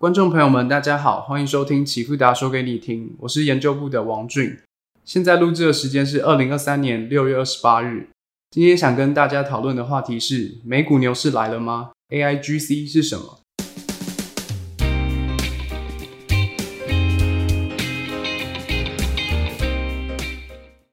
观众朋友们，大家好，欢迎收听启富达说给你听，我是研究部的王俊。现在录制的时间是二零二三年六月二十八日。今天想跟大家讨论的话题是：美股牛市来了吗？AIGC 是什么？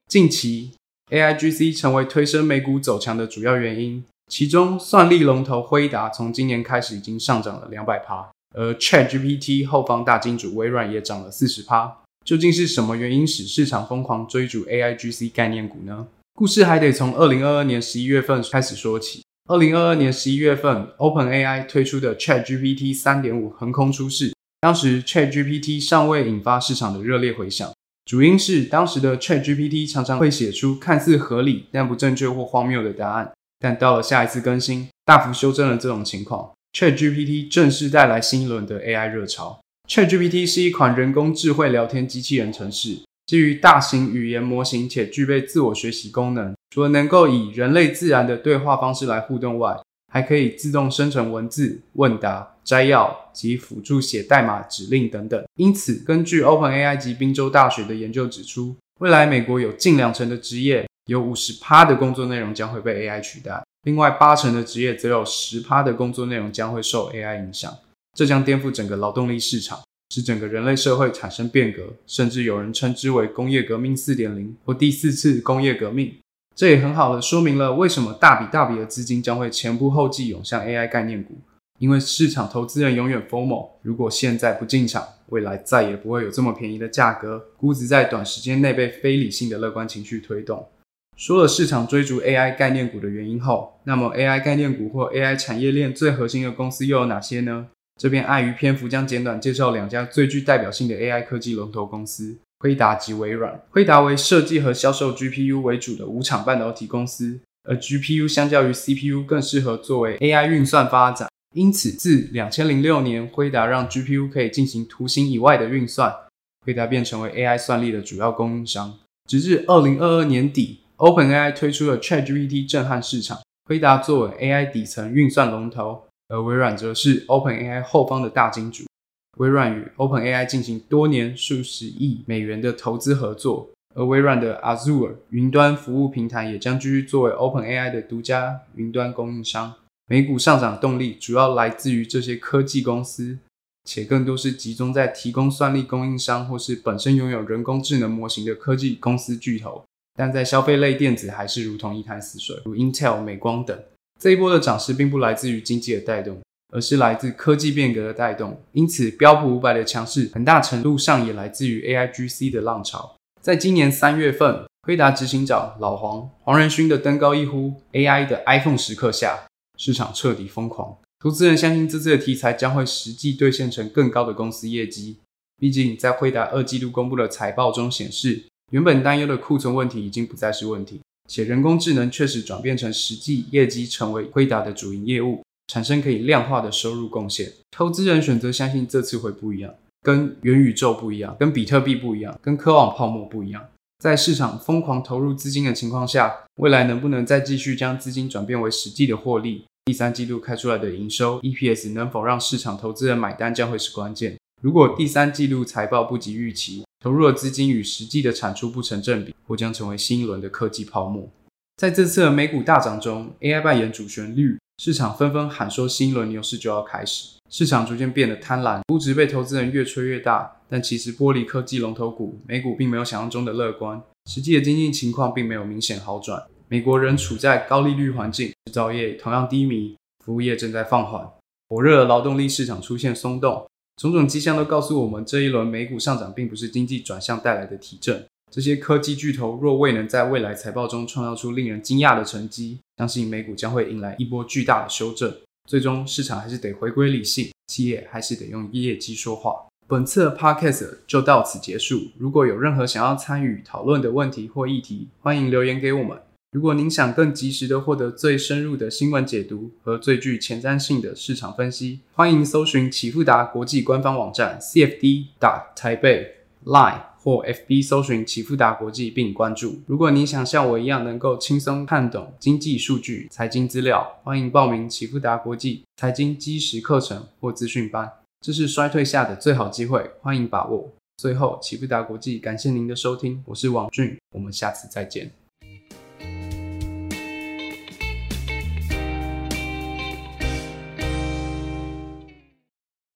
近期 AIGC 成为推升美股走强的主要原因，其中算力龙头辉达从今年开始已经上涨了两百趴。而 ChatGPT 后方大金主微软也涨了四十趴，究竟是什么原因使市场疯狂追逐 AIGC 概念股呢？故事还得从二零二二年十一月份开始说起。二零二二年十一月份，OpenAI 推出的 ChatGPT 三点五横空出世，当时 ChatGPT 尚未引发市场的热烈回响，主因是当时的 ChatGPT 常常会写出看似合理但不正确或荒谬的答案，但到了下一次更新，大幅修正了这种情况。ChatGPT 正式带来新一轮的 AI 热潮。ChatGPT 是一款人工智慧聊天机器人程式，基于大型语言模型且具备自我学习功能。除了能够以人类自然的对话方式来互动外，还可以自动生成文字、问答、摘要及辅助写代码指令等等。因此，根据 OpenAI 及宾州大学的研究指出，未来美国有近两成的职业，有五十趴的工作内容将会被 AI 取代。另外八成的职业，则有十趴的工作内容将会受 AI 影响，这将颠覆整个劳动力市场，使整个人类社会产生变革，甚至有人称之为工业革命四点零或第四次工业革命。这也很好的说明了为什么大笔大笔的资金将会前仆后继涌向 AI 概念股，因为市场投资人永远 FOMO，如果现在不进场，未来再也不会有这么便宜的价格，估值在短时间内被非理性的乐观情绪推动。说了市场追逐 AI 概念股的原因后，那么 AI 概念股或 AI 产业链最核心的公司又有哪些呢？这边碍于篇幅，将简短介绍两家最具代表性的 AI 科技龙头公司：辉达及微软。辉达为设计和销售 GPU 为主的无厂半导体公司，而 GPU 相较于 CPU 更适合作为 AI 运算发展。因此，自两千零六年辉达让 GPU 可以进行图形以外的运算，辉达便成为 AI 算力的主要供应商。直至二零二二年底。OpenAI 推出了 ChatGPT 震撼市场，辉达作为 AI 底层运算龙头，而微软则是 OpenAI 后方的大金主。微软与 OpenAI 进行多年数十亿美元的投资合作，而微软的 Azure 云端服务平台也将继续作为 OpenAI 的独家云端供应商。美股上涨动力主要来自于这些科技公司，且更多是集中在提供算力供应商或是本身拥有人工智能模型的科技公司巨头。但在消费类电子还是如同一潭死水，如 Intel、美光等。这一波的涨势并不来自于经济的带动，而是来自科技变革的带动。因此，标普五百的强势很大程度上也来自于 AIGC 的浪潮。在今年三月份，辉达执行长老黄黄仁勋的登高一呼，AI 的 iPhone 时刻下，市场彻底疯狂。投资人相信这次的题材将会实际兑现成更高的公司业绩。毕竟，在辉达二季度公布的财报中显示。原本担忧的库存问题已经不再是问题，且人工智能确实转变成实际业绩，成为辉达的主营业务，产生可以量化的收入贡献。投资人选择相信这次会不一样，跟元宇宙不一样，跟比特币不一样，跟科网泡沫不一样。在市场疯狂投入资金的情况下，未来能不能再继续将资金转变为实际的获利？第三季度开出来的营收 EPS 能否让市场投资人买单，将会是关键。如果第三季度财报不及预期，投入的资金与实际的产出不成正比，或将成为新一轮的科技泡沫。在这次美股大涨中，AI 扮演主旋律，市场纷纷喊说新一轮牛市就要开始，市场逐渐变得贪婪，估值被投资人越吹越大。但其实剥离科技龙头股，美股并没有想象中的乐观，实际的经济情况并没有明显好转。美国仍处在高利率环境，制造业同样低迷，服务业正在放缓，火热的劳动力市场出现松动。种种迹象都告诉我们，这一轮美股上涨并不是经济转向带来的提振。这些科技巨头若未能在未来财报中创造出令人惊讶的成绩，相信美股将会迎来一波巨大的修正。最终，市场还是得回归理性，企业还是得用业绩说话。本次的 podcast 就到此结束。如果有任何想要参与讨论的问题或议题，欢迎留言给我们。如果您想更及时的获得最深入的新闻解读和最具前瞻性的市场分析，欢迎搜寻启富达国际官方网站 cfd. 打台北 line 或 fb 搜寻启富达国际并关注。如果您想像我一样能够轻松看懂经济数据、财经资料，欢迎报名启富达国际财经基石课程或资讯班。这是衰退下的最好机会，欢迎把握。最后，启富达国际感谢您的收听，我是王俊，我们下次再见。